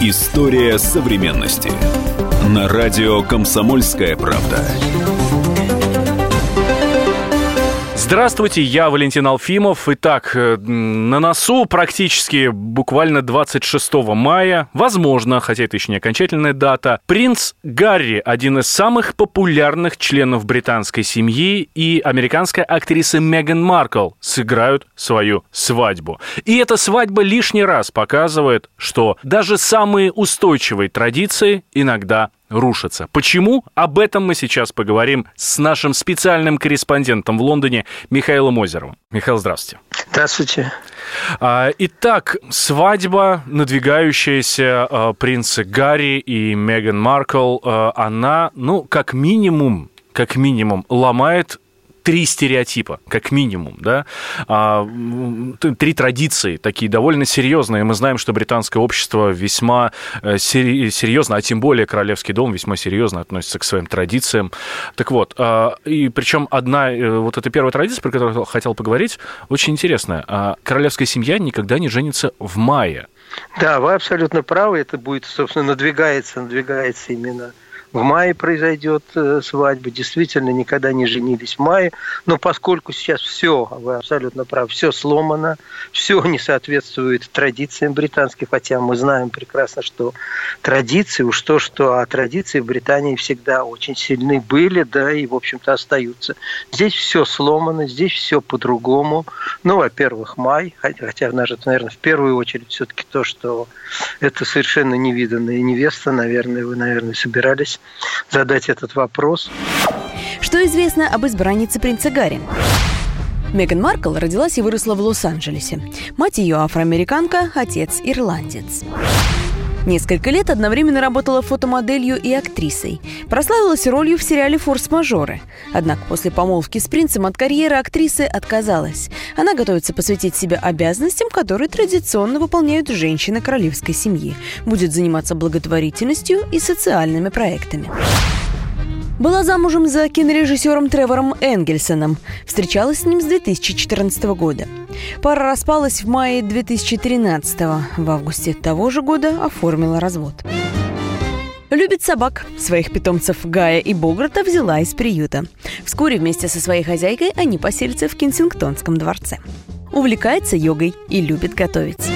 История современности. На радио «Комсомольская правда». Здравствуйте, я Валентин Алфимов. Итак, э, на носу практически буквально 26 мая, возможно, хотя это еще не окончательная дата, принц Гарри, один из самых популярных членов британской семьи, и американская актриса Меган Маркл сыграют свою свадьбу. И эта свадьба лишний раз показывает, что даже самые устойчивые традиции иногда рушатся. Почему? Об этом мы сейчас поговорим с нашим специальным корреспондентом в Лондоне Михаилом Озеровым. Михаил, здравствуйте. Здравствуйте. А, итак, свадьба, надвигающаяся а, принца Гарри и Меган Маркл, а, она, ну, как минимум, как минимум, ломает три стереотипа, как минимум, да, а, три традиции, такие довольно серьезные. Мы знаем, что британское общество весьма э, серьезно, а тем более Королевский дом весьма серьезно относится к своим традициям. Так вот, а, и причем одна, э, вот эта первая традиция, про которую я хотел поговорить, очень интересная. А, королевская семья никогда не женится в мае. Да, вы абсолютно правы. Это будет, собственно, надвигается, надвигается именно в мае произойдет э, свадьба. Действительно, никогда не женились в мае. Но поскольку сейчас все, вы абсолютно правы, все сломано, все не соответствует традициям британским, хотя мы знаем прекрасно, что традиции, уж то, что а традиции в Британии всегда очень сильны были, да, и, в общем-то, остаются. Здесь все сломано, здесь все по-другому. Ну, во-первых, май, хотя наверное, в первую очередь все-таки то, что это совершенно невиданная невеста, наверное, вы, наверное, собирались задать этот вопрос. Что известно об избраннице принца Гарри? Меган Маркл родилась и выросла в Лос-Анджелесе. Мать ее афроамериканка, отец ирландец. Несколько лет одновременно работала фотомоделью и актрисой. Прославилась ролью в сериале «Форс-мажоры». Однако после помолвки с принцем от карьеры актрисы отказалась. Она готовится посвятить себя обязанностям, которые традиционно выполняют женщины королевской семьи. Будет заниматься благотворительностью и социальными проектами. Была замужем за кинорежиссером Тревором Энгельсоном. Встречалась с ним с 2014 года. Пара распалась в мае 2013 В августе того же года оформила развод. Любит собак. Своих питомцев Гая и Богарта взяла из приюта. Вскоре вместе со своей хозяйкой они поселятся в Кенсингтонском дворце. Увлекается йогой и любит готовить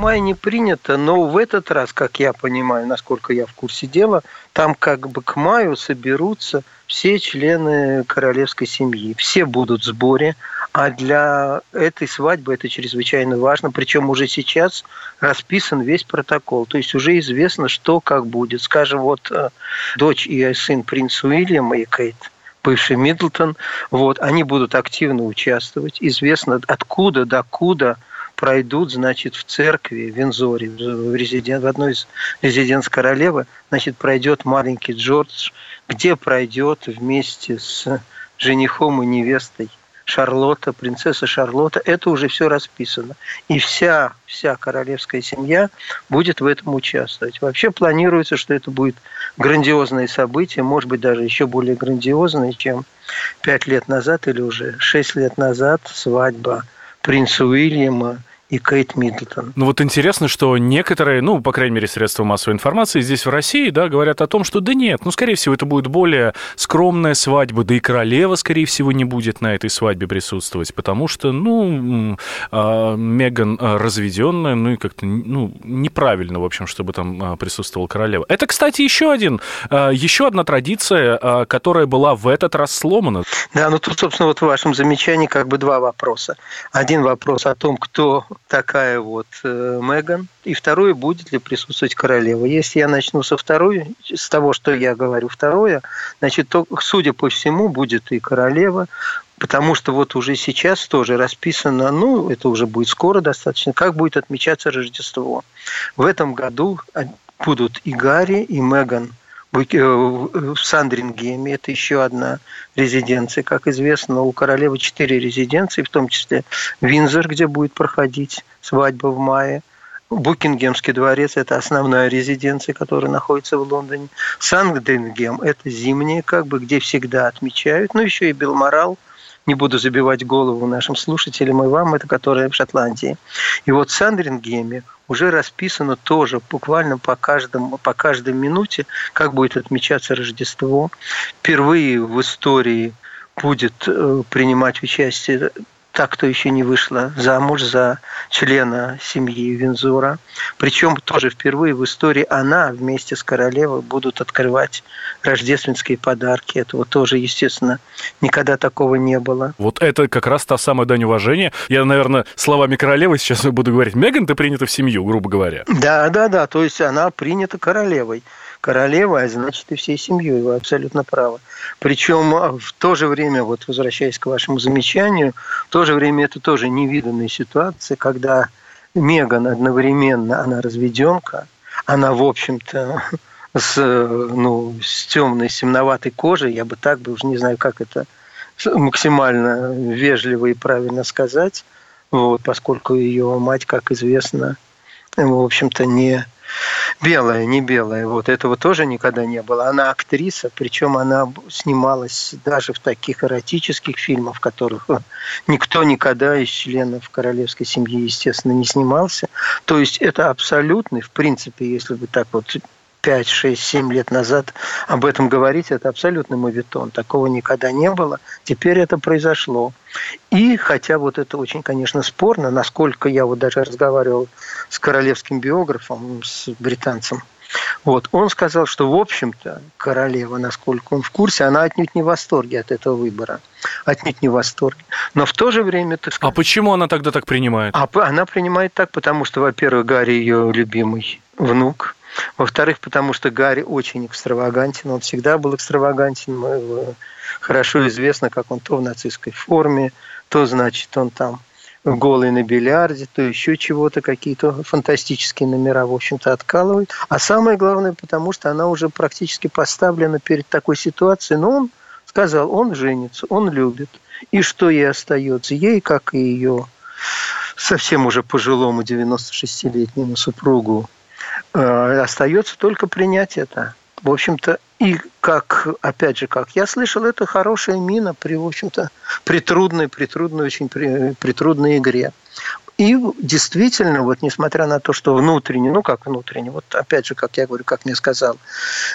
мае не принято, но в этот раз, как я понимаю, насколько я в курсе дела, там как бы к маю соберутся все члены королевской семьи. Все будут в сборе, а для этой свадьбы это чрезвычайно важно. Причем уже сейчас расписан весь протокол. То есть уже известно, что как будет. Скажем, вот э, дочь и сын принца Уильяма и Кейт – бывший Миддлтон, вот, они будут активно участвовать. Известно, откуда, докуда пройдут, значит, в церкви в Вензоре, в, резиден... в одной из резиденц королевы, значит, пройдет маленький Джордж, где пройдет вместе с женихом и невестой Шарлотта, принцесса Шарлотта, это уже все расписано. И вся, вся королевская семья будет в этом участвовать. Вообще планируется, что это будет грандиозное событие, может быть, даже еще более грандиозное, чем пять лет назад или уже шесть лет назад свадьба принца Уильяма и Кейт Миддлтон. Ну вот интересно, что некоторые, ну, по крайней мере, средства массовой информации здесь в России, да, говорят о том, что да нет, ну, скорее всего, это будет более скромная свадьба, да и королева, скорее всего, не будет на этой свадьбе присутствовать, потому что, ну, а, Меган а, разведенная, ну, и как-то, ну, неправильно, в общем, чтобы там а, присутствовала королева. Это, кстати, еще один, еще одна традиция, которая была в этот раз сломана. Да, ну тут, собственно, вот в вашем замечании как бы два вопроса. Один вопрос о том, кто такая вот э, Меган. И второе, будет ли присутствовать королева. Если я начну со второй, с того, что я говорю второе, значит, то, судя по всему, будет и королева, потому что вот уже сейчас тоже расписано, ну, это уже будет скоро достаточно, как будет отмечаться Рождество. В этом году будут и Гарри, и Меган в Сандрингеме, это еще одна резиденция. Как известно, у королевы четыре резиденции, в том числе Винзор, где будет проходить свадьба в мае. Букингемский дворец – это основная резиденция, которая находится в Лондоне. Сандрингем – это зимняя, как бы, где всегда отмечают. Ну, еще и Белморал – не буду забивать голову нашим слушателям и вам, это которая в Шотландии. И вот в Сандрингеме уже расписано тоже буквально по, каждому, по каждой минуте, как будет отмечаться Рождество. Впервые в истории будет э, принимать участие та, кто еще не вышла замуж за члена семьи Винзура. Причем тоже впервые в истории она вместе с королевой будут открывать рождественские подарки. Этого тоже, естественно, никогда такого не было. Вот это как раз та самая дань уважения. Я, наверное, словами королевы сейчас буду говорить. Меган, ты принята в семью, грубо говоря. Да, да, да. То есть она принята королевой королева, а значит и всей семьей. Вы абсолютно правы. Причем а, в то же время, вот возвращаясь к вашему замечанию, в то же время это тоже невиданная ситуация, когда Меган одновременно, она разведенка, она, в общем-то, с, ну, с темной, семноватой кожей, я бы так бы, уже не знаю, как это максимально вежливо и правильно сказать, вот, поскольку ее мать, как известно, в общем-то, не белая, не белая. Вот этого тоже никогда не было. Она актриса, причем она снималась даже в таких эротических фильмах, в которых никто никогда из членов королевской семьи, естественно, не снимался. То есть это абсолютный, в принципе, если бы так вот 5, 6, 7 лет назад об этом говорить, это абсолютный мовитон. Такого никогда не было. Теперь это произошло. И хотя вот это очень, конечно, спорно, насколько я вот даже разговаривал с королевским биографом, с британцем, вот, он сказал, что, в общем-то, королева, насколько он в курсе, она отнюдь не в восторге от этого выбора. Отнюдь не в восторге. Но в то же время... Так сказать, а почему она тогда так принимает? А она принимает так, потому что, во-первых, Гарри ее любимый внук. Во-вторых, потому что Гарри очень экстравагантен. Он всегда был экстравагантен. Хорошо известно, как он то в нацистской форме, то, значит, он там голый на бильярде, то еще чего-то, какие-то фантастические номера, в общем-то, откалывает. А самое главное, потому что она уже практически поставлена перед такой ситуацией. Но он сказал, он женится, он любит. И что ей остается? Ей, как и ее совсем уже пожилому 96-летнему супругу, остается только принять это в общем-то, и как, опять же, как я слышал, это хорошая мина при, в общем-то, при трудной, при трудной, очень при, при трудной игре. И действительно, вот несмотря на то, что внутренне, ну как внутренне, вот опять же, как я говорю, как мне сказал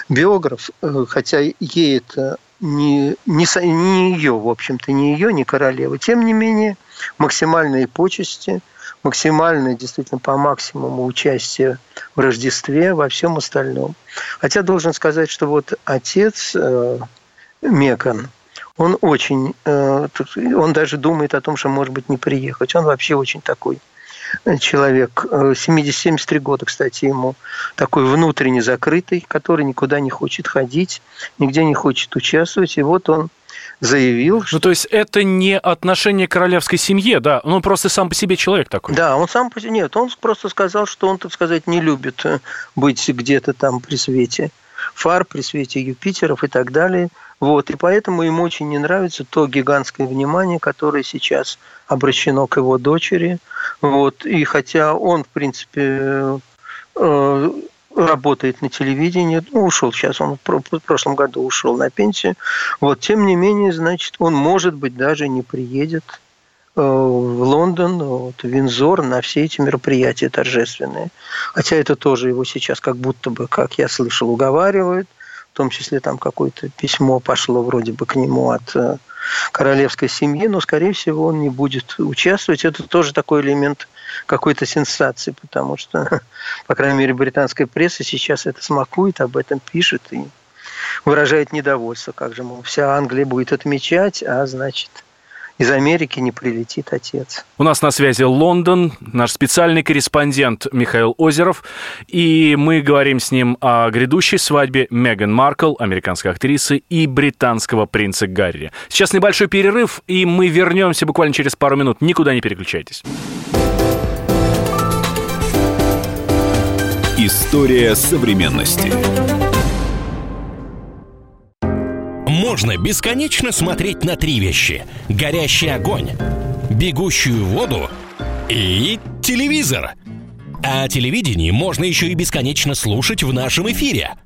биограф, э, хотя ей это не, не, не ее, в общем-то, не ее, не королева, тем не менее, максимальные почести – максимальное, действительно по максимуму участие в Рождестве, во всем остальном. Хотя должен сказать, что вот отец э, Мекан, он очень, э, он даже думает о том, что, может быть, не приехать. Он вообще очень такой человек, 70-73 э, года, кстати, ему, такой внутренне закрытый, который никуда не хочет ходить, нигде не хочет участвовать. И вот он заявил. Ну, то есть это не отношение к королевской семье, да? Он просто сам по себе человек такой. Да, он сам по себе... Нет, он просто сказал, что он, так сказать, не любит э, быть где-то там при свете фар, при свете Юпитеров и так далее. Вот, и поэтому ему очень не нравится то гигантское внимание, которое сейчас обращено к его дочери. Вот, и хотя он, в принципе, э, работает на телевидении, ну, ушел сейчас, он в прошлом году ушел на пенсию. Вот, тем не менее, значит, он, может быть, даже не приедет э, в Лондон, вот, в Винзор на все эти мероприятия торжественные. Хотя это тоже его сейчас как будто бы, как я слышал, уговаривают. В том числе там какое-то письмо пошло вроде бы к нему от э, королевской семьи, но, скорее всего, он не будет участвовать. Это тоже такой элемент какой-то сенсации, потому что, по крайней мере, британская пресса сейчас это смакует, об этом пишет и выражает недовольство, как же, мол, вся Англия будет отмечать, а значит, из Америки не прилетит отец. У нас на связи Лондон, наш специальный корреспондент Михаил Озеров, и мы говорим с ним о грядущей свадьбе Меган Маркл, американской актрисы, и британского принца Гарри. Сейчас небольшой перерыв, и мы вернемся буквально через пару минут. Никуда не переключайтесь. История современности. Можно бесконечно смотреть на три вещи. Горящий огонь, бегущую воду и телевизор. А телевидение можно еще и бесконечно слушать в нашем эфире –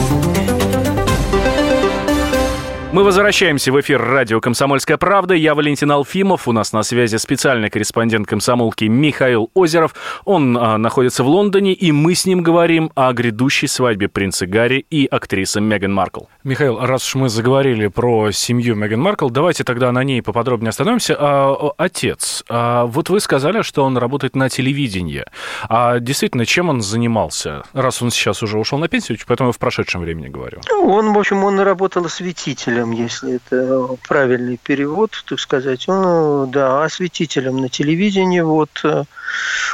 Мы возвращаемся в эфир радио «Комсомольская правда». Я Валентин Алфимов. У нас на связи специальный корреспондент комсомолки Михаил Озеров. Он а, находится в Лондоне, и мы с ним говорим о грядущей свадьбе принца Гарри и актрисы Меган Маркл. Михаил, раз уж мы заговорили про семью Меган Маркл, давайте тогда на ней поподробнее остановимся. А, отец, а, вот вы сказали, что он работает на телевидении. А действительно, чем он занимался? Раз он сейчас уже ушел на пенсию, поэтому я в прошедшем времени говорю. Он, в общем, он работал осветителем осветителем, если это правильный перевод, так сказать. Он, да, осветителем на телевидении. Вот э,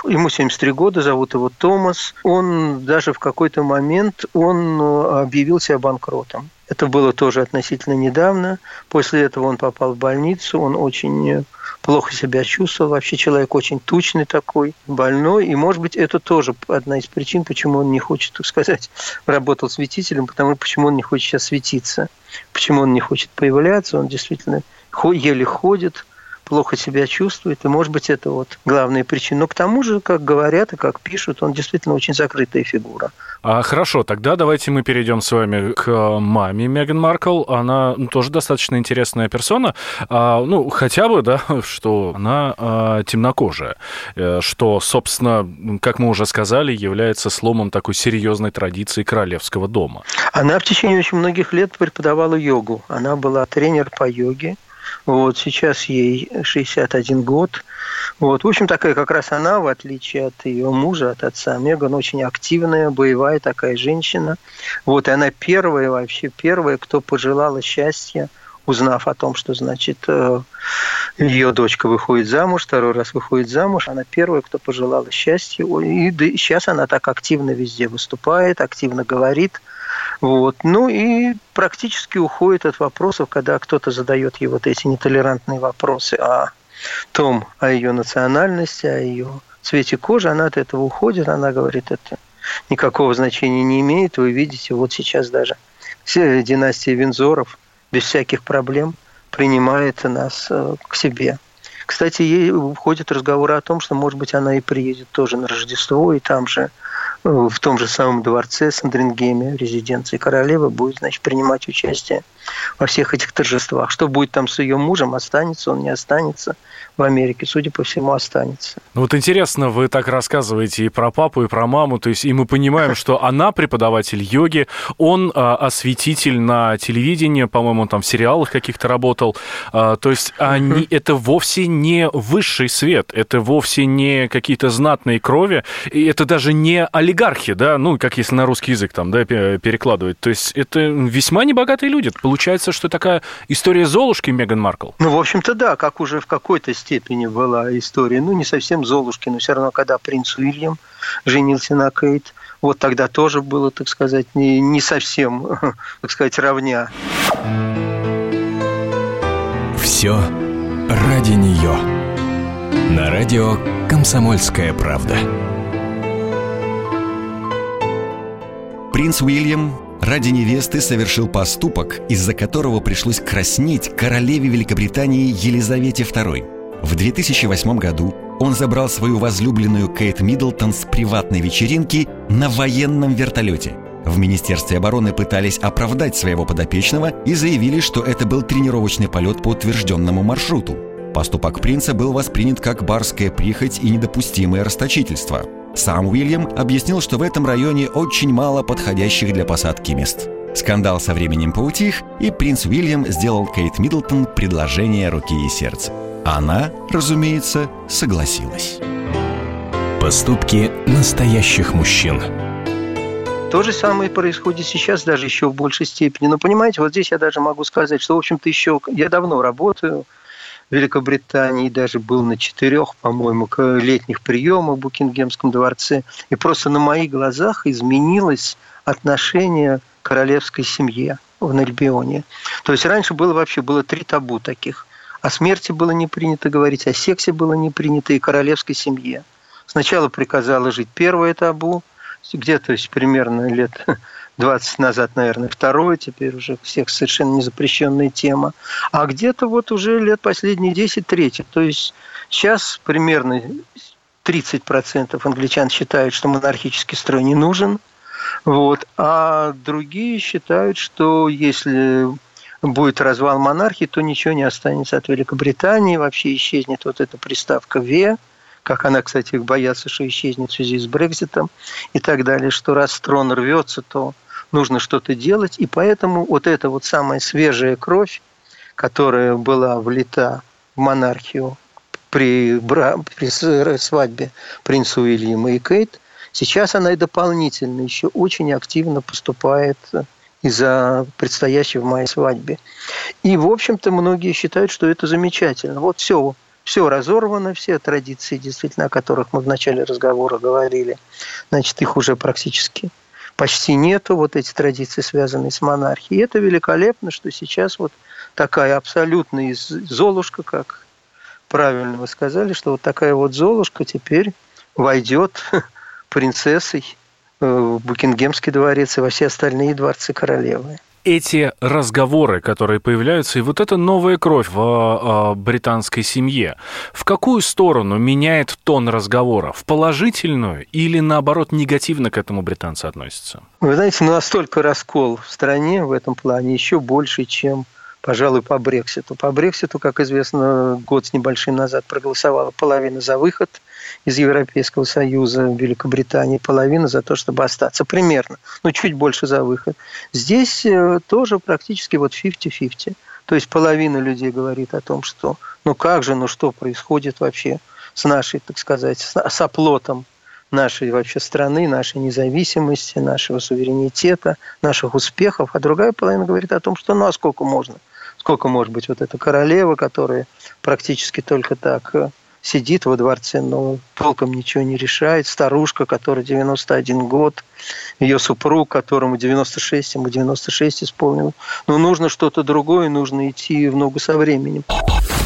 ему 73 года, зовут его Томас. Он даже в какой-то момент он э, объявил себя банкротом. Это было тоже относительно недавно. После этого он попал в больницу. Он очень плохо себя чувствовал. Вообще человек очень тучный такой, больной. И, может быть, это тоже одна из причин, почему он не хочет, так сказать, работал светителем, потому почему он не хочет сейчас светиться, почему он не хочет появляться. Он действительно еле ходит, плохо себя чувствует, и, может быть, это вот главная причина. Но к тому же, как говорят и как пишут, он действительно очень закрытая фигура. А, хорошо, тогда давайте мы перейдем с вами к э, маме Меган Маркл. Она ну, тоже достаточно интересная персона. А, ну, хотя бы, да, что она а, темнокожая, э, что, собственно, как мы уже сказали, является сломом такой серьезной традиции королевского дома. Она в течение очень многих лет преподавала йогу. Она была тренер по йоге. Вот сейчас ей 61 год. Вот. В общем, такая как раз она, в отличие от ее мужа, от отца Меган, очень активная, боевая такая женщина. Вот, и она первая, вообще первая, кто пожелала счастья, узнав о том, что, значит, э, ее дочка выходит замуж, второй раз выходит замуж, она первая, кто пожелала счастья. И сейчас она так активно везде выступает, активно говорит – вот. Ну и практически уходит от вопросов, когда кто-то задает ей вот эти нетолерантные вопросы о том, о ее национальности, о ее цвете кожи, она от этого уходит, она говорит, это никакого значения не имеет. Вы видите, вот сейчас даже все династии Винзоров без всяких проблем принимает нас э, к себе. Кстати, ей ходят разговоры о том, что, может быть, она и приедет тоже на Рождество, и там же в том же самом дворце Сандрингеме, резиденции королевы, будет значит, принимать участие во всех этих торжествах. Что будет там с ее мужем, останется он, не останется в Америке, судя по всему, останется. Ну вот интересно, вы так рассказываете и про папу, и про маму, то есть и мы понимаем, что она преподаватель йоги, он а, осветитель на телевидении, по-моему, он там в сериалах каких-то работал, а, то есть они, это вовсе не высший свет, это вовсе не какие-то знатные крови, и это даже не олигархи, да, ну, как если на русский язык там, да, перекладывать, то есть это весьма небогатые люди. Получается, что такая история Золушки Меган Маркл? Ну, в общем-то, да, как уже в какой-то степени была история. Ну, не совсем Золушки, но все равно, когда принц Уильям женился на Кейт, вот тогда тоже было, так сказать, не, не совсем, так сказать, равня. Все ради нее. На радио «Комсомольская правда». Принц Уильям ради невесты совершил поступок, из-за которого пришлось краснеть королеве Великобритании Елизавете II. В 2008 году он забрал свою возлюбленную Кейт Миддлтон с приватной вечеринки на военном вертолете. В Министерстве обороны пытались оправдать своего подопечного и заявили, что это был тренировочный полет по утвержденному маршруту. Поступок принца был воспринят как барская прихоть и недопустимое расточительство. Сам Уильям объяснил, что в этом районе очень мало подходящих для посадки мест. Скандал со временем поутих, и принц Уильям сделал Кейт Миддлтон предложение руки и сердца. Она, разумеется, согласилась. Поступки настоящих мужчин. То же самое происходит сейчас, даже еще в большей степени. Но понимаете, вот здесь я даже могу сказать, что, в общем-то, еще я давно работаю Великобритании, даже был на четырех, по-моему, летних приемах в Букингемском дворце. И просто на моих глазах изменилось отношение королевской семье. в Нальбионе. То есть раньше было вообще было три табу таких. О смерти было не принято говорить, о сексе было не принято и королевской семье. Сначала приказала жить первое табу, где-то примерно лет 20 назад, наверное, второе, теперь уже всех совершенно незапрещенная тема. А где-то вот уже лет последние 10 третье. То есть сейчас примерно 30% англичан считают, что монархический строй не нужен. Вот. А другие считают, что если будет развал монархии, то ничего не останется от Великобритании, вообще исчезнет вот эта приставка «ве», как она, кстати, боятся, что исчезнет в связи с Брекзитом и так далее, что раз трон рвется, то нужно что-то делать. И поэтому вот эта вот самая свежая кровь, которая была влита в монархию при, бра... при свадьбе принца Уильяма и Кейт, сейчас она и дополнительно еще очень активно поступает из-за предстоящей в мае свадьбе. И, в общем-то, многие считают, что это замечательно. Вот все, все разорвано, все традиции, действительно, о которых мы в начале разговора говорили, значит, их уже практически почти нету, вот эти традиции, связанные с монархией. И это великолепно, что сейчас вот такая абсолютная золушка, как правильно вы сказали, что вот такая вот золушка теперь войдет принцессой в Букингемский дворец и во все остальные дворцы королевы эти разговоры, которые появляются, и вот эта новая кровь в э, британской семье, в какую сторону меняет тон разговора? В положительную или, наоборот, негативно к этому британцы относятся? Вы знаете, ну, настолько раскол в стране в этом плане еще больше, чем пожалуй, по Брекситу. По Брекситу, как известно, год с небольшим назад проголосовала половина за выход из Европейского Союза Великобритании, половина за то, чтобы остаться. Примерно. Ну, чуть больше за выход. Здесь э, тоже практически вот 50-50. То есть половина людей говорит о том, что ну как же, ну что происходит вообще с нашей, так сказать, с оплотом нашей вообще страны, нашей независимости, нашего суверенитета, наших успехов, а другая половина говорит о том, что ну а сколько можно – сколько может быть вот эта королева, которая практически только так э, сидит во дворце, но толком ничего не решает. Старушка, которая 91 год, ее супруг, которому 96, ему 96 исполнилось. Но нужно что-то другое, нужно идти в ногу со временем.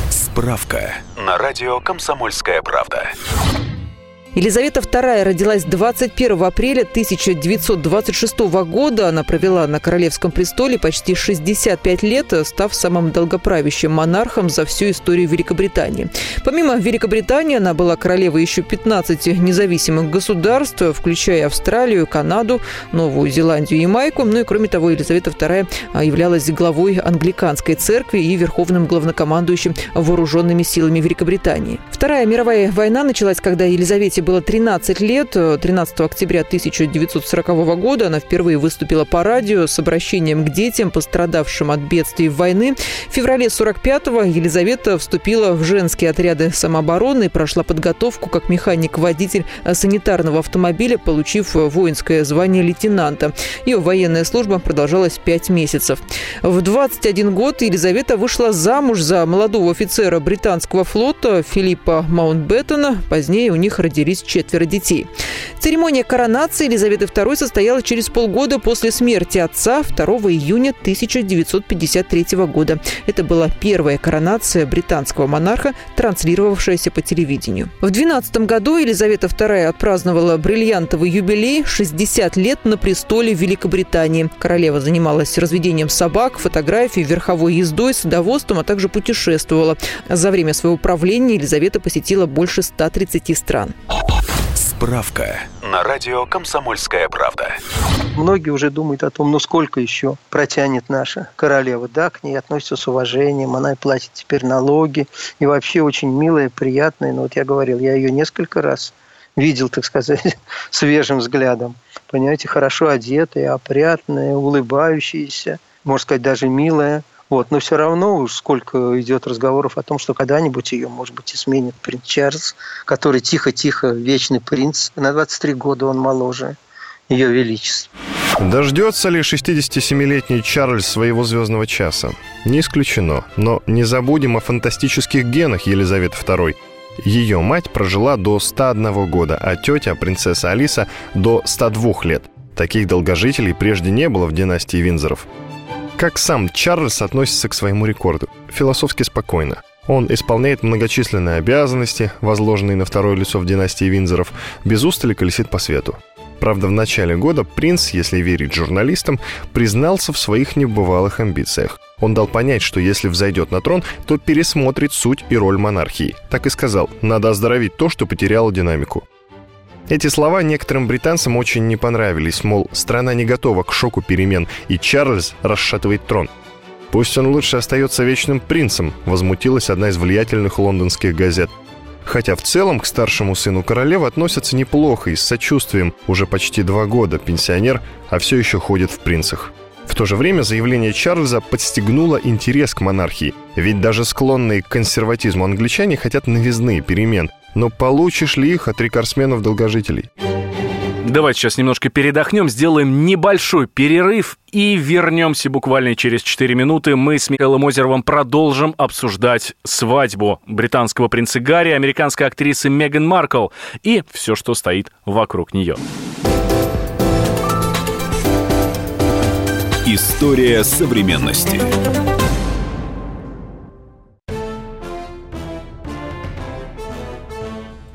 Справка на радио «Комсомольская правда». Елизавета II родилась 21 апреля 1926 года. Она провела на королевском престоле почти 65 лет, став самым долгоправящим монархом за всю историю Великобритании. Помимо Великобритании, она была королевой еще 15 независимых государств, включая Австралию, Канаду, Новую Зеландию и Майку. Ну и кроме того, Елизавета II являлась главой англиканской церкви и верховным главнокомандующим вооруженными силами Великобритании. Вторая мировая война началась, когда Елизавете Кэти было 13 лет. 13 октября 1940 года она впервые выступила по радио с обращением к детям, пострадавшим от бедствий войны. В феврале 45-го Елизавета вступила в женские отряды самообороны и прошла подготовку как механик-водитель санитарного автомобиля, получив воинское звание лейтенанта. Ее военная служба продолжалась 5 месяцев. В 21 год Елизавета вышла замуж за молодого офицера британского флота Филиппа Маунтбеттона. Позднее у них родились родились четверо детей. Церемония коронации Елизаветы II состоялась через полгода после смерти отца 2 июня 1953 года. Это была первая коронация британского монарха, транслировавшаяся по телевидению. В 12 году Елизавета II отпраздновала бриллиантовый юбилей 60 лет на престоле Великобритании. Королева занималась разведением собак, фотографией, верховой ездой, садоводством, а также путешествовала. За время своего правления Елизавета посетила больше 130 стран. Справка на радио «Комсомольская правда». Многие уже думают о том, ну сколько еще протянет наша королева. Да, к ней относятся с уважением, она и платит теперь налоги. И вообще очень милая, приятная. Но вот я говорил, я ее несколько раз видел, так сказать, свежим взглядом. Понимаете, хорошо одетая, опрятная, улыбающаяся, можно сказать, даже милая. Вот. Но все равно сколько идет разговоров о том, что когда-нибудь ее, может быть, и сменит принц Чарльз, который тихо-тихо вечный принц. На 23 года он моложе ее величества. Дождется ли 67-летний Чарльз своего звездного часа? Не исключено. Но не забудем о фантастических генах Елизаветы II. Ее мать прожила до 101 года, а тетя, принцесса Алиса, до 102 лет. Таких долгожителей прежде не было в династии Винзоров. Как сам Чарльз относится к своему рекорду? Философски спокойно. Он исполняет многочисленные обязанности, возложенные на второе лицо в династии Винзоров, без устали колесит по свету. Правда, в начале года принц, если верить журналистам, признался в своих небывалых амбициях. Он дал понять, что если взойдет на трон, то пересмотрит суть и роль монархии. Так и сказал, надо оздоровить то, что потеряло динамику. Эти слова некоторым британцам очень не понравились, мол, страна не готова к шоку перемен, и Чарльз расшатывает трон. «Пусть он лучше остается вечным принцем», возмутилась одна из влиятельных лондонских газет. Хотя в целом к старшему сыну королевы относятся неплохо и с сочувствием. Уже почти два года пенсионер, а все еще ходит в принцах. В то же время заявление Чарльза подстегнуло интерес к монархии. Ведь даже склонные к консерватизму англичане хотят новизны, перемен. Но получишь ли их от рекордсменов-долгожителей? Давайте сейчас немножко передохнем, сделаем небольшой перерыв и вернемся буквально через 4 минуты. Мы с Михаилом Озеровым продолжим обсуждать свадьбу британского принца Гарри, американской актрисы Меган Маркл и все, что стоит вокруг нее. История современности.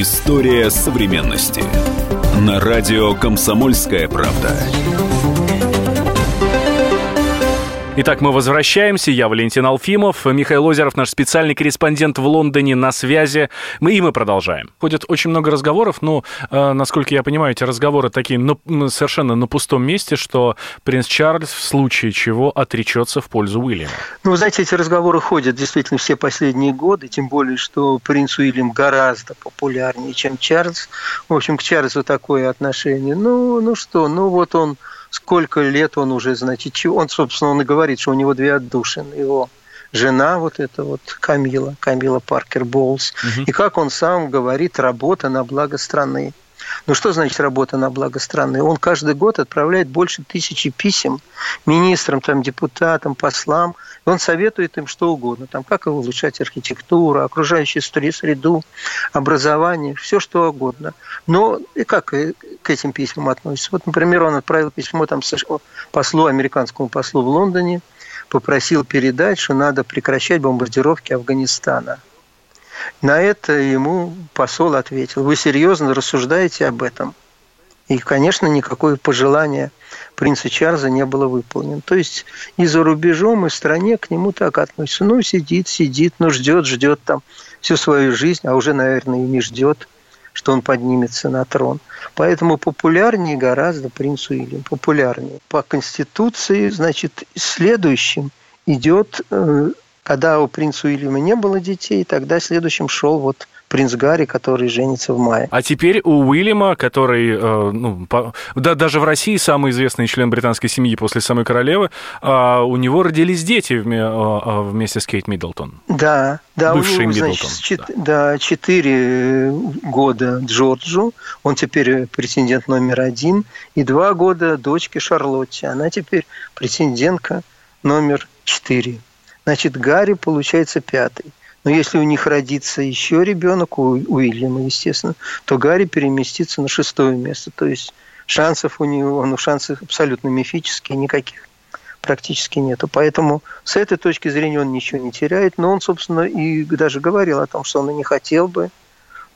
История современности. На радио «Комсомольская правда». Итак, мы возвращаемся. Я Валентин Алфимов, Михаил Озеров, наш специальный корреспондент в Лондоне на связи. Мы и мы продолжаем. Ходит очень много разговоров, но, э, насколько я понимаю, эти разговоры такие ну, совершенно на пустом месте, что принц Чарльз в случае чего отречется в пользу Уильяма. Ну, вы знаете, эти разговоры ходят действительно все последние годы, тем более, что принц Уильям гораздо популярнее, чем Чарльз. В общем, к Чарльзу такое отношение. Ну, ну что, ну вот он сколько лет он уже, значит, чего, он, собственно, он и говорит, что у него две отдушины, его жена вот эта вот Камила, Камила Паркер Боулс, угу. и как он сам говорит, работа на благо страны. Ну что значит работа на благо страны? Он каждый год отправляет больше тысячи писем министрам, там, депутатам, послам. И он советует им что угодно. Там, как улучшать архитектуру, окружающую среду, образование, все что угодно. Но и как к этим письмам относится? Вот, например, он отправил письмо там, послу, американскому послу в Лондоне, попросил передать, что надо прекращать бомбардировки Афганистана. На это ему посол ответил, вы серьезно рассуждаете об этом? И, конечно, никакое пожелание принца Чарльза не было выполнено. То есть и за рубежом, и в стране к нему так относятся. Ну, сидит, сидит, ну, ждет, ждет там всю свою жизнь, а уже, наверное, и не ждет, что он поднимется на трон. Поэтому популярнее гораздо принц Уильям, популярнее. По Конституции, значит, следующим идет э, когда у принца Уильяма не было детей, тогда следующим шел вот принц Гарри, который женится в мае. А теперь у Уильяма, который, э, ну, по, да, даже в России самый известный член британской семьи после самой королевы, э, у него родились дети вме, э, вместе с Кейт Миддлтон. Да, да, Бывший у него, Миддлтон. Значит, чет, да. четыре года Джорджу, он теперь претендент номер один, и два года дочке Шарлотте, она теперь претендентка номер четыре. Значит, Гарри получается пятый. Но если у них родится еще ребенок, у Уильяма, естественно, то Гарри переместится на шестое место. То есть шансов у него, ну, шансов абсолютно мифические, никаких практически нету. Поэтому с этой точки зрения он ничего не теряет. Но он, собственно, и даже говорил о том, что он и не хотел бы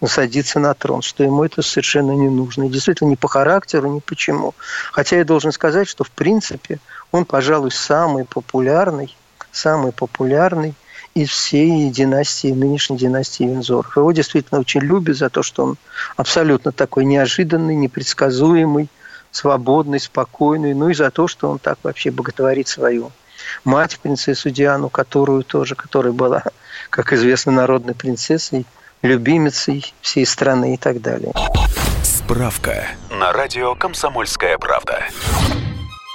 садиться на трон, что ему это совершенно не нужно. И действительно, ни по характеру, ни почему. Хотя я должен сказать, что в принципе он, пожалуй, самый популярный самый популярный из всей династии, нынешней династии Винзоров. Его действительно очень любят за то, что он абсолютно такой неожиданный, непредсказуемый, свободный, спокойный, ну и за то, что он так вообще боготворит свою мать, принцессу Диану, которую тоже, которая была, как известно, народной принцессой, любимицей всей страны и так далее. Справка на радио «Комсомольская правда».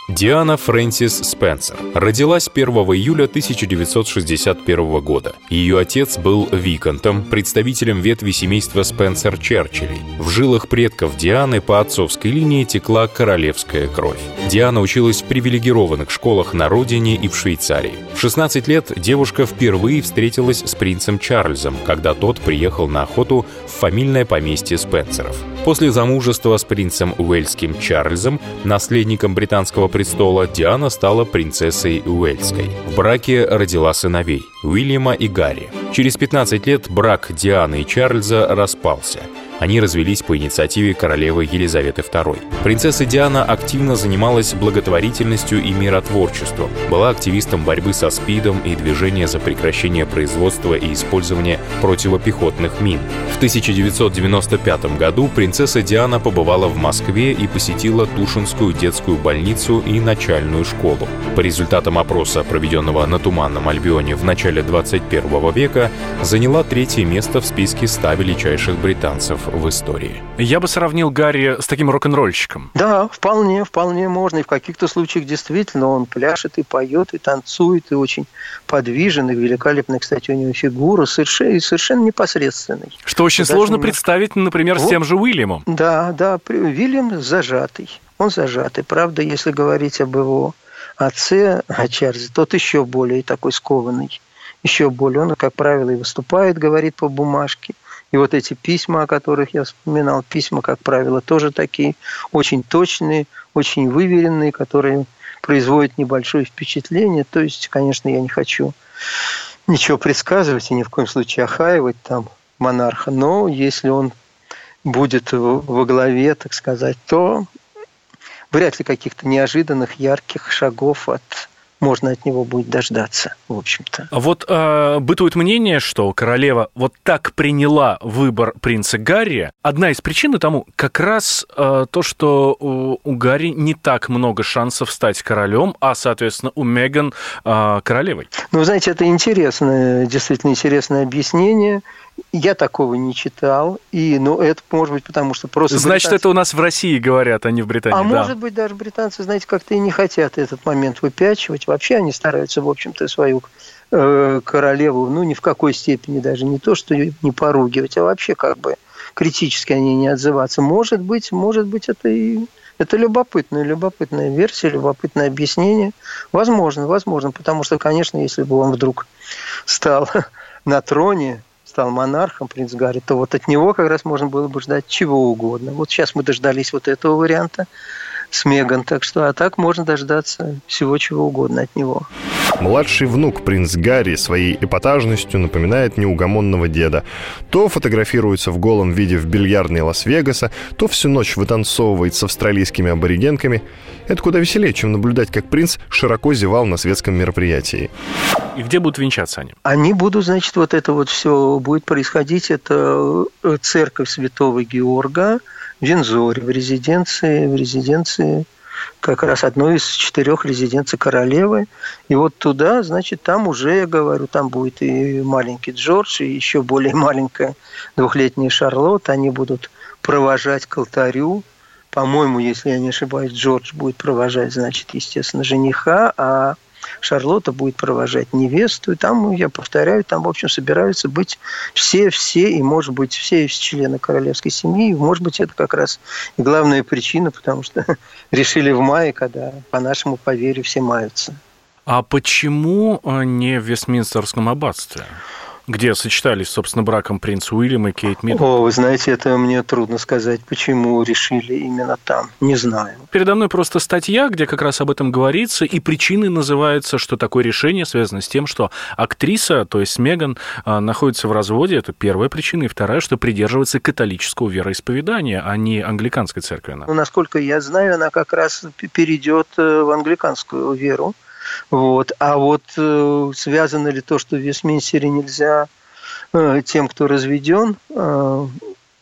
Диана Фрэнсис Спенсер родилась 1 июля 1961 года. Ее отец был виконтом, представителем ветви семейства Спенсер Черчиллей. В жилах предков Дианы по отцовской линии текла королевская кровь. Диана училась в привилегированных школах на родине и в Швейцарии. В 16 лет девушка впервые встретилась с принцем Чарльзом, когда тот приехал на охоту в фамильное поместье Спенсеров. После замужества с принцем Уэльским Чарльзом, наследником британского престола, Диана стала принцессой Уэльской. В браке родила сыновей – Уильяма и Гарри. Через 15 лет брак Дианы и Чарльза распался – они развелись по инициативе королевы Елизаветы II. Принцесса Диана активно занималась благотворительностью и миротворчеством, была активистом борьбы со СПИДом и движения за прекращение производства и использования противопехотных мин. В 1995 году принцесса Диана побывала в Москве и посетила Тушинскую детскую больницу и начальную школу. По результатам опроса, проведенного на Туманном Альбионе в начале 21 века, заняла третье место в списке 100 величайших британцев в истории. Я бы сравнил Гарри с таким рок-н-ролльщиком. Да, вполне, вполне можно. И в каких-то случаях действительно он пляшет и поет, и танцует, и очень подвижен, и великолепная, кстати, у него фигура, совершенно, и совершенно непосредственный. Что очень Даже сложно немножко... представить, например, вот. с тем же Уильямом. Да, да, Уильям зажатый. Он зажатый. Правда, если говорить об его отце, о Чарльзе, тот еще более такой скованный еще более. Он, как правило, и выступает, говорит по бумажке – и вот эти письма, о которых я вспоминал, письма, как правило, тоже такие очень точные, очень выверенные, которые производят небольшое впечатление. То есть, конечно, я не хочу ничего предсказывать и ни в коем случае охаивать там монарха, но если он будет во главе, так сказать, то вряд ли каких-то неожиданных ярких шагов от можно от него будет дождаться, в общем-то. А вот э, бытует мнение, что королева вот так приняла выбор принца Гарри. Одна из причин тому как раз э, то, что у, у Гарри не так много шансов стать королем, а, соответственно, у Меган э, королевой. Ну, знаете, это интересное, действительно интересное объяснение. Я такого не читал, и, ну, это может быть потому, что просто... Значит, британцы... это у нас в России говорят, а не в Британии, А да. может быть, даже британцы, знаете, как-то и не хотят этот момент выпячивать. Вообще они стараются, в общем-то, свою э, королеву, ну, ни в какой степени даже не то, что не поругивать, а вообще как бы критически они не отзываться. Может быть, может быть, это и... Это любопытная, любопытная версия, любопытное объяснение. Возможно, возможно, потому что, конечно, если бы он вдруг стал на троне, стал монархом, принц Гарри, то вот от него как раз можно было бы ждать чего угодно. Вот сейчас мы дождались вот этого варианта с Меган, так что а так можно дождаться всего чего угодно от него. Младший внук принц Гарри своей эпатажностью напоминает неугомонного деда. То фотографируется в голом виде в бильярдной Лас-Вегаса, то всю ночь вытанцовывает с австралийскими аборигенками. Это куда веселее, чем наблюдать, как принц широко зевал на светском мероприятии. И где будут венчаться они? Они будут, значит, вот это вот все будет происходить. Это э, церковь Святого Георга Винзоре, в резиденции, в резиденции как раз одной из четырех резиденций королевы. И вот туда, значит, там уже, я говорю, там будет и маленький Джордж, и еще более маленькая двухлетняя Шарлотта. Они будут провожать к алтарю. По-моему, если я не ошибаюсь, Джордж будет провожать, значит, естественно, жениха, а Шарлотта будет провожать невесту. И там, я повторяю, там, в общем, собираются быть все-все, и, может быть, все члены королевской семьи. И, может быть, это как раз и главная причина, потому что решили в мае, когда, по нашему поверью, все маются. А почему э, не в Вестминстерском аббатстве? Где сочетались, собственно, браком принц Уильям и Кейт Миддлтон? О, вы знаете, это мне трудно сказать, почему решили именно там. Не знаю. Передо мной просто статья, где как раз об этом говорится, и причиной называется, что такое решение связано с тем, что актриса, то есть Меган, а, находится в разводе. Это первая причина. И вторая, что придерживается католического вероисповедания, а не англиканской церкви. Ну, насколько я знаю, она как раз перейдет э, в англиканскую веру. Вот. А вот э, связано ли то, что в Вестминстере нельзя э, тем, кто разведен, э,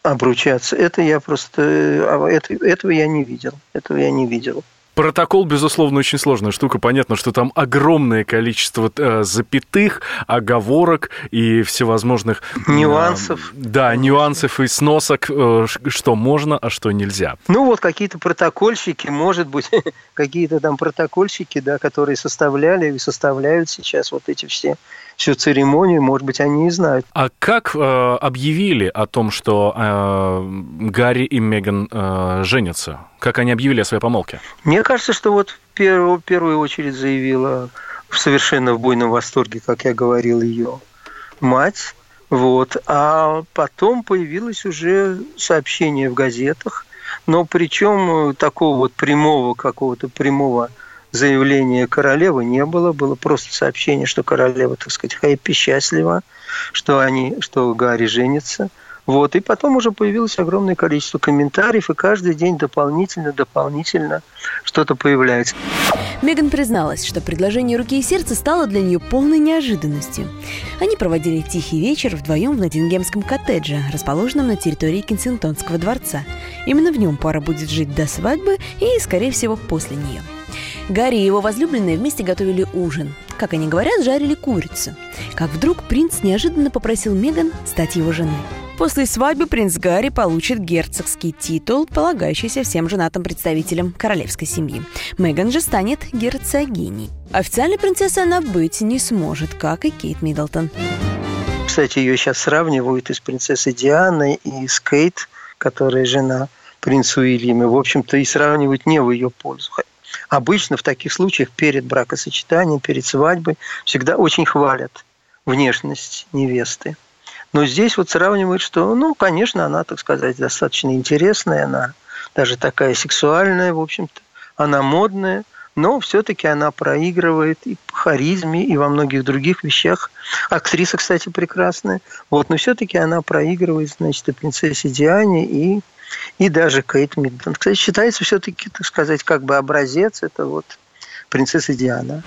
обручаться, это я просто... Э, а это, этого я не видел. Этого я не видел. Протокол, безусловно, очень сложная штука. Понятно, что там огромное количество э, запятых, оговорок и всевозможных... Нюансов. Э, да, нюансов и сносок, э, что можно, а что нельзя. Ну вот какие-то протокольщики, может быть, какие-то там протокольщики, да, которые составляли и составляют сейчас вот эти все всю церемонию, может быть, они и знают. А как э, объявили о том, что э, Гарри и Меган э, женятся? Как они объявили о своей помолвке? Мне кажется, что вот в первую, в первую очередь заявила в совершенно в буйном восторге, как я говорил, ее мать. Вот. А потом появилось уже сообщение в газетах, но причем такого вот прямого какого-то прямого заявления королевы не было, было просто сообщение, что королева, так сказать, хэппи, счастлива, что, они, что Гарри женится. Вот. И потом уже появилось огромное количество комментариев, и каждый день дополнительно, дополнительно что-то появляется. Меган призналась, что предложение руки и сердца стало для нее полной неожиданностью. Они проводили тихий вечер вдвоем в Ноттингемском коттедже, расположенном на территории Кенсингтонского дворца. Именно в нем пара будет жить до свадьбы и, скорее всего, после нее. Гарри и его возлюбленные вместе готовили ужин. Как они говорят, жарили курицу. Как вдруг принц неожиданно попросил Меган стать его женой. После свадьбы принц Гарри получит герцогский титул, полагающийся всем женатым представителям королевской семьи. Меган же станет герцогиней. Официальной принцессой она быть не сможет, как и Кейт Миддлтон. Кстати, ее сейчас сравнивают и с принцессой Дианой, и с Кейт, которая жена принца Уильяма. В общем-то, и сравнивают не в ее пользу. Обычно в таких случаях перед бракосочетанием, перед свадьбой всегда очень хвалят внешность невесты. Но здесь вот сравнивают, что, ну, конечно, она, так сказать, достаточно интересная, она даже такая сексуальная, в общем-то, она модная, но все-таки она проигрывает и по харизме, и во многих других вещах. Актриса, кстати, прекрасная. Вот, но все-таки она проигрывает, значит, и принцессе Диане, и и даже Кейт Миддлтон. Кстати, считается все-таки, так сказать, как бы образец, это вот принцесса Диана.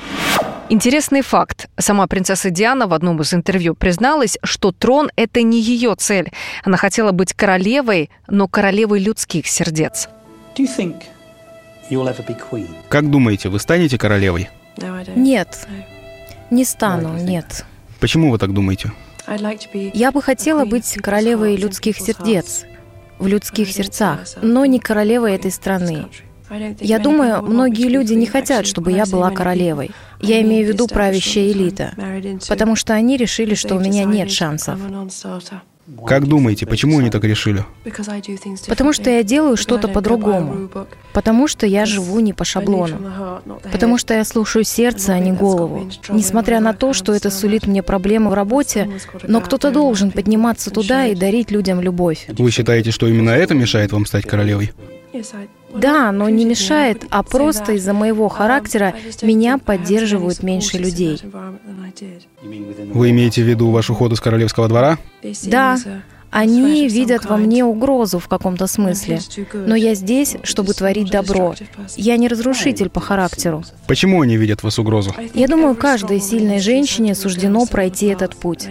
Интересный факт. Сама принцесса Диана в одном из интервью призналась, что трон – это не ее цель. Она хотела быть королевой, но королевой людских сердец. Как думаете, вы станете королевой? Нет, не стану, нет. Почему вы так думаете? Я бы хотела быть королевой людских сердец – в людских сердцах, но не королевой этой страны. Я думаю, многие люди не хотят, чтобы я была королевой. Я имею в виду правящая элита, потому что они решили, что у меня нет шансов. Как думаете, почему они так решили? Потому что я делаю что-то по-другому. Потому что я живу не по шаблону. Потому что я слушаю сердце, а не голову. Несмотря на то, что это сулит мне проблемы в работе, но кто-то должен подниматься туда и дарить людям любовь. Вы считаете, что именно это мешает вам стать королевой? Да, но не мешает, а просто из-за моего характера меня поддерживают меньше людей. Вы имеете в виду ваш уход из королевского двора? Да. Они видят во мне угрозу в каком-то смысле. Но я здесь, чтобы творить добро. Я не разрушитель по характеру. Почему они видят в вас угрозу? Я думаю, каждой сильной женщине суждено пройти этот путь.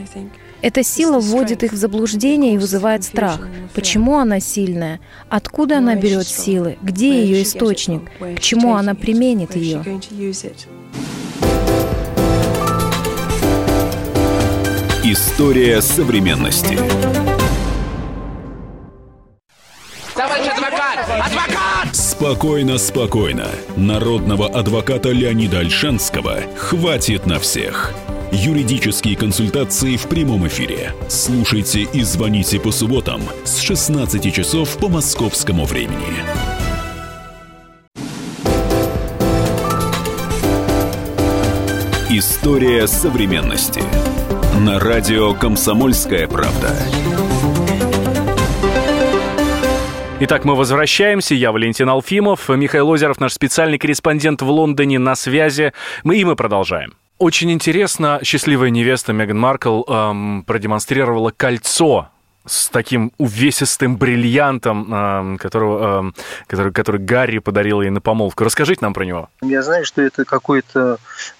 Эта сила вводит их в заблуждение и вызывает страх. Почему она сильная? Откуда она берет силы? Где ее источник? К чему она применит ее? История современности. Товарищ адвокат! Адвокат! Спокойно, спокойно. Народного адвоката Леонида Альшанского хватит на всех. Юридические консультации в прямом эфире. Слушайте и звоните по субботам с 16 часов по московскому времени. История современности. На радио «Комсомольская правда». Итак, мы возвращаемся. Я Валентин Алфимов. Михаил Озеров, наш специальный корреспондент в Лондоне, на связи. Мы и мы продолжаем. Очень интересно, счастливая невеста Меган Маркл эм, продемонстрировала кольцо с таким увесистым бриллиантом, э, которого, э, который, который Гарри подарил ей на помолвку. Расскажите нам про него. Я знаю, что это какое-то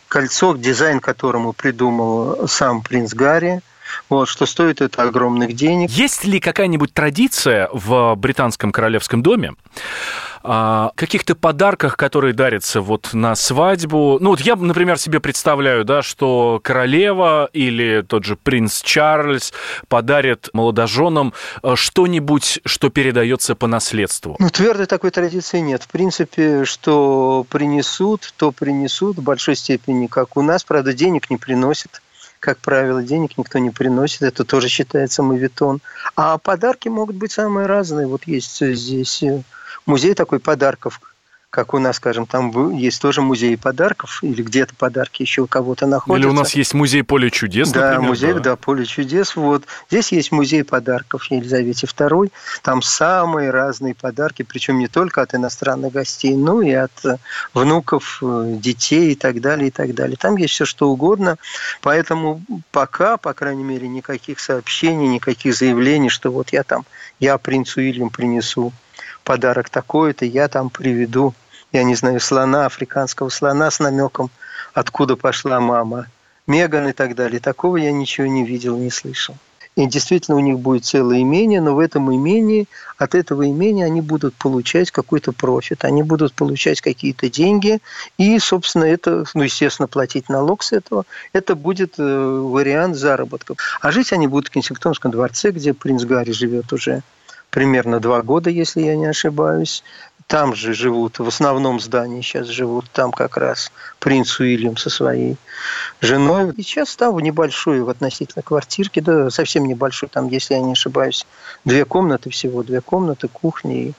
кольцо, дизайн которому придумал сам принц Гарри. Вот, что стоит это огромных денег. Есть ли какая-нибудь традиция в британском королевском доме, о каких-то подарках, которые дарятся вот на свадьбу. Ну вот я, например, себе представляю, да, что королева или тот же принц Чарльз подарит молодоженам э, что-нибудь, что передается по наследству. Ну, твердой такой традиции нет. В принципе, что принесут, то принесут в большой степени, как у нас. Правда, денег не приносят как правило, денег никто не приносит, это тоже считается мавитон. А подарки могут быть самые разные. Вот есть здесь э, музей такой подарков, как у нас, скажем, там есть тоже музей подарков, или где-то подарки еще у кого-то находятся. Или у нас есть музей поле чудес, да, например. Музей, да. да, поле чудес. Вот. Здесь есть музей подарков Елизавете II. Там самые разные подарки, причем не только от иностранных гостей, но и от э, внуков, э, детей и так далее, и так далее. Там есть все что угодно. Поэтому пока, по крайней мере, никаких сообщений, никаких заявлений, что вот я там, я принцу Уильям принесу подарок такой-то, я там приведу, я не знаю, слона, африканского слона с намеком, откуда пошла мама, Меган и так далее. Такого я ничего не видел, не слышал. И действительно у них будет целое имение, но в этом имении, от этого имения они будут получать какой-то профит, они будут получать какие-то деньги, и, собственно, это, ну, естественно, платить налог с этого, это будет э, вариант заработков. А жить они будут в Кенсингтонском дворце, где принц Гарри живет уже примерно два года, если я не ошибаюсь. Там же живут, в основном здании сейчас живут, там как раз принц Уильям со своей женой. И сейчас там в небольшой в относительно квартирке, да, совсем небольшой, там, если я не ошибаюсь, две комнаты всего, две комнаты, кухня и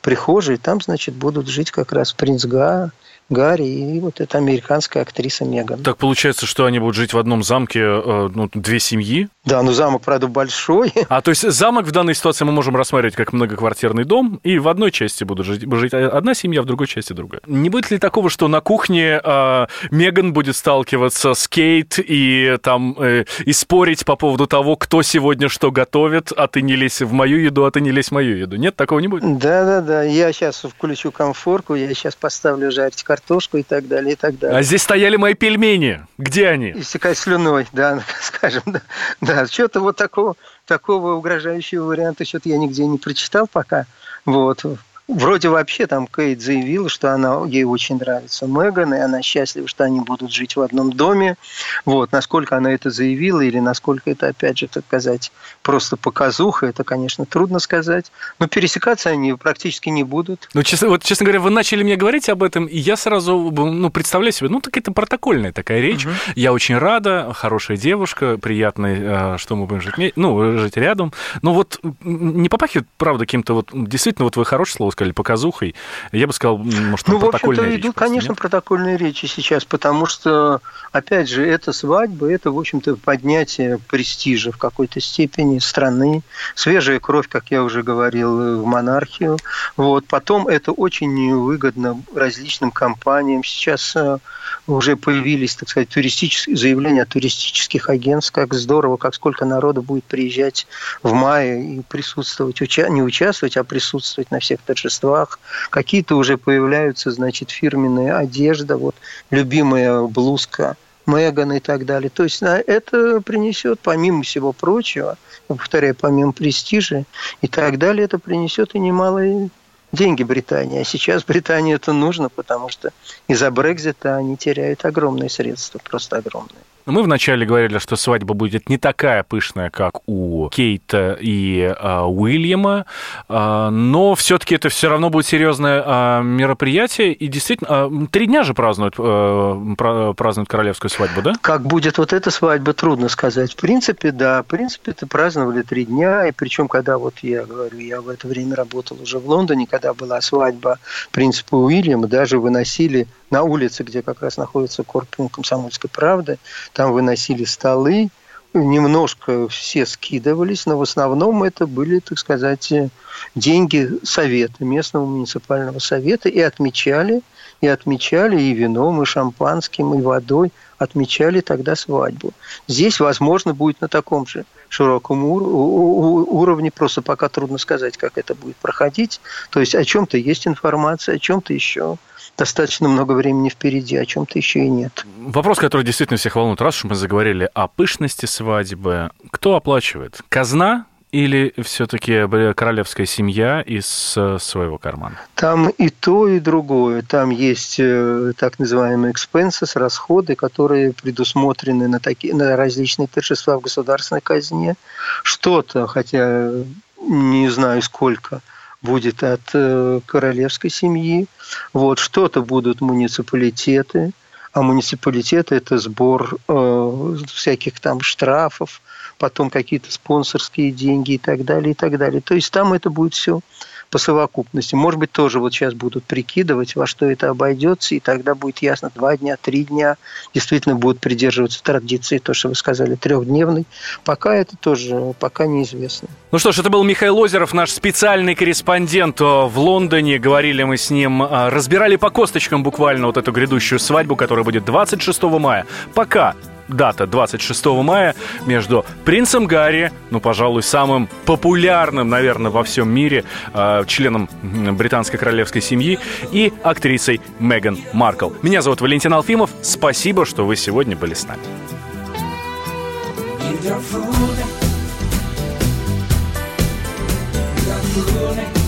прихожей. Там, значит, будут жить как раз принц Га, Гарри и вот эта американская актриса Меган. Так получается, что они будут жить в одном замке, э, ну, две семьи? Да, но замок, правда, большой. А то есть замок в данной ситуации мы можем рассматривать как многоквартирный дом, и в одной части будут жить, жить одна семья, в другой части другая. Не будет ли такого, что на кухне э, Меган будет сталкиваться с Кейт и там э, и спорить по поводу того, кто сегодня что готовит, а ты не лезь в мою еду, а ты не лезь в мою еду? Нет, такого не будет? Да-да-да, я сейчас включу комфорку, я сейчас поставлю жарить картошку и так далее, и так далее. А здесь стояли мои пельмени. Где они? Истекать слюной, да, скажем, да. Да, что-то вот такого, такого угрожающего варианта что-то я нигде не прочитал пока. Вот. Вроде вообще там Кейт заявила, что она, ей очень нравится Меган, и она счастлива, что они будут жить в одном доме. Вот. Насколько она это заявила или насколько это, опять же, так сказать, просто показуха, это, конечно, трудно сказать. Но пересекаться они практически не будут. Ну, честно, вот, честно говоря, вы начали мне говорить об этом, и я сразу ну, представляю себе, ну, так это протокольная такая речь. Угу. Я очень рада, хорошая девушка, приятная, что мы будем жить, ну, жить рядом. Но вот не попахивает, правда, каким-то вот, действительно, вот вы хорошее слово сказали, показухой. Я бы сказал, может, ну, протокольная речь. идут, конечно, нет? протокольные речи сейчас, потому что, опять же, это свадьба, это, в общем-то, поднятие престижа в какой-то степени страны, свежая кровь, как я уже говорил, в монархию. Вот. Потом это очень выгодно различным компаниям. Сейчас э, уже появились, так сказать, туристические заявления от туристических агентств, как здорово, как сколько народу будет приезжать в мае и присутствовать, уча- не участвовать, а присутствовать на всех торжествах торжествах. Какие-то уже появляются, значит, фирменная одежда, вот любимая блузка Меган и так далее. То есть это принесет, помимо всего прочего, повторяю, помимо престижа и так далее, это принесет и немалые деньги Британии. А сейчас Британии это нужно, потому что из-за Брекзита они теряют огромные средства, просто огромные. Мы вначале говорили, что свадьба будет не такая пышная, как у Кейта и э, Уильяма, э, но все-таки это все равно будет серьезное э, мероприятие. И действительно, э, три дня же празднуют, э, празднуют королевскую свадьбу, да? Как будет вот эта свадьба, трудно сказать. В принципе, да, в принципе, это праздновали три дня. И причем, когда вот я говорю, я в это время работал уже в Лондоне, когда была свадьба принципа Уильяма, даже выносили на улице, где как раз находится корпус комсомольской правды, там выносили столы, немножко все скидывались, но в основном это были, так сказать, деньги совета, местного муниципального совета, и отмечали, и отмечали и вином, и шампанским, и водой, отмечали тогда свадьбу. Здесь, возможно, будет на таком же широком уровне, просто пока трудно сказать, как это будет проходить. То есть о чем-то есть информация, о чем-то еще достаточно много времени впереди, о чем-то еще и нет. Вопрос, который действительно всех волнует, раз уж мы заговорили о пышности свадьбы, кто оплачивает? Казна или все-таки королевская семья из э, своего кармана? Там и то, и другое. Там есть э, так называемые expenses, расходы, которые предусмотрены на, такие, на различные торжества в государственной казне. Что-то, хотя не знаю сколько, будет от э, королевской семьи. Вот, что-то будут муниципалитеты, а муниципалитеты – это сбор э, всяких там штрафов, потом какие-то спонсорские деньги и так далее, и так далее. То есть там это будет все по совокупности. Может быть, тоже вот сейчас будут прикидывать, во что это обойдется, и тогда будет ясно, два дня, три дня действительно будут придерживаться традиции, то, что вы сказали, трехдневный. Пока это тоже, пока неизвестно. Ну что ж, это был Михаил Озеров, наш специальный корреспондент в Лондоне. Говорили мы с ним, а, разбирали по косточкам буквально вот эту грядущую свадьбу, которая будет 26 мая. Пока дата 26 мая между принцем Гарри, ну, пожалуй, самым популярным, наверное, во всем мире э, членом британской королевской семьи, и актрисой Меган Маркл. Меня зовут Валентин Алфимов. Спасибо, что вы сегодня были с нами. История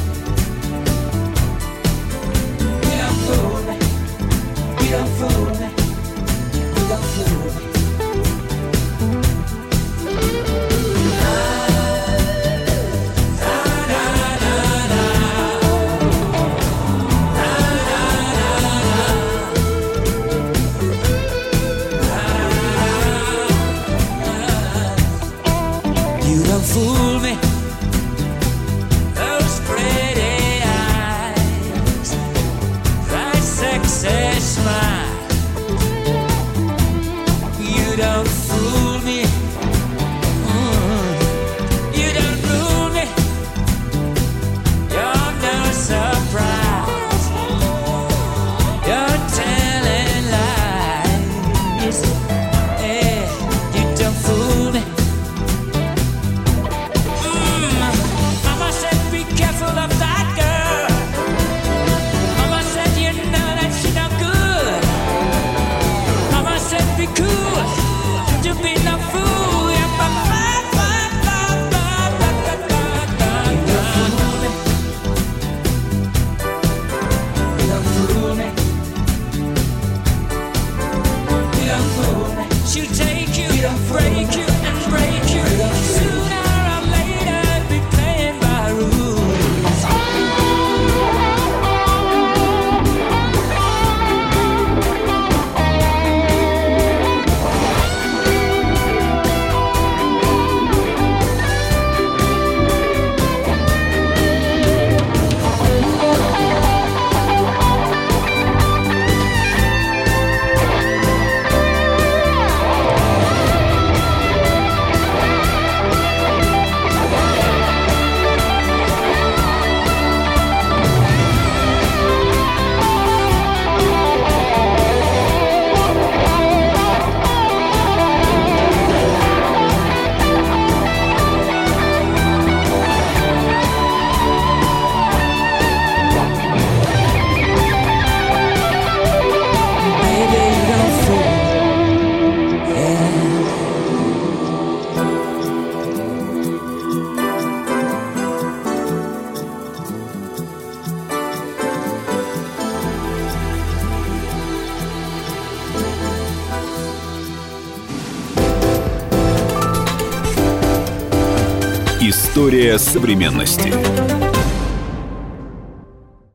современности.